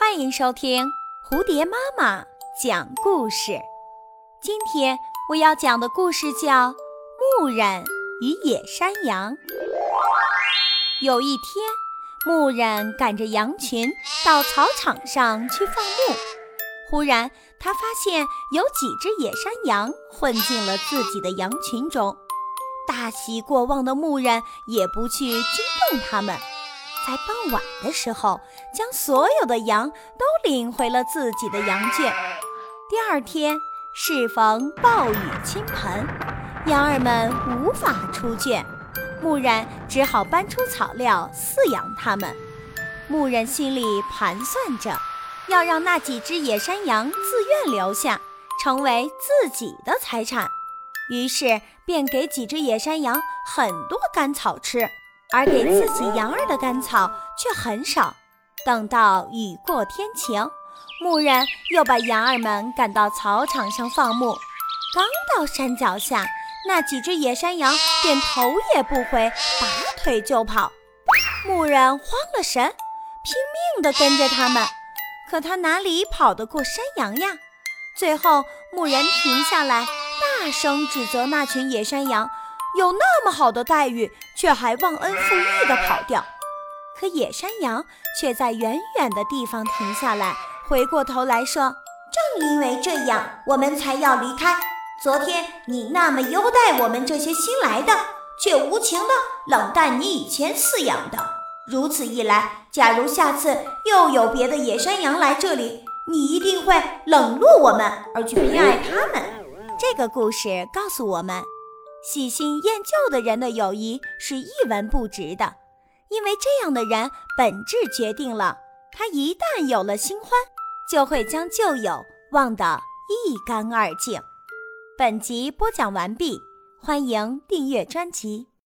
欢迎收听蝴蝶妈妈讲故事。今天我要讲的故事叫《牧人与野山羊》。有一天，牧人赶着羊群到草场上去放牧，忽然他发现有几只野山羊混进了自己的羊群中。大喜过望的牧人也不去惊动他们。在傍晚的时候，将所有的羊都领回了自己的羊圈。第二天适逢暴雨倾盆，羊儿们无法出圈，牧人只好搬出草料饲养它们。牧人心里盘算着，要让那几只野山羊自愿留下，成为自己的财产，于是便给几只野山羊很多干草吃。而给自己羊儿的干草却很少。等到雨过天晴，牧人又把羊儿们赶到草场上放牧。刚到山脚下，那几只野山羊便头也不回，拔腿就跑。牧人慌了神，拼命地跟着他们，可他哪里跑得过山羊呀？最后，牧人停下来，大声指责那群野山羊。有那么好的待遇，却还忘恩负义地跑掉。可野山羊却在远远的地方停下来，回过头来说：“正因为这样，我们才要离开。昨天你那么优待我们这些新来的，却无情地冷淡你以前饲养的。如此一来，假如下次又有别的野山羊来这里，你一定会冷落我们，而去偏爱他们。”这个故事告诉我们。喜新厌旧的人的友谊是一文不值的，因为这样的人本质决定了他一旦有了新欢，就会将旧友忘得一干二净。本集播讲完毕，欢迎订阅专辑。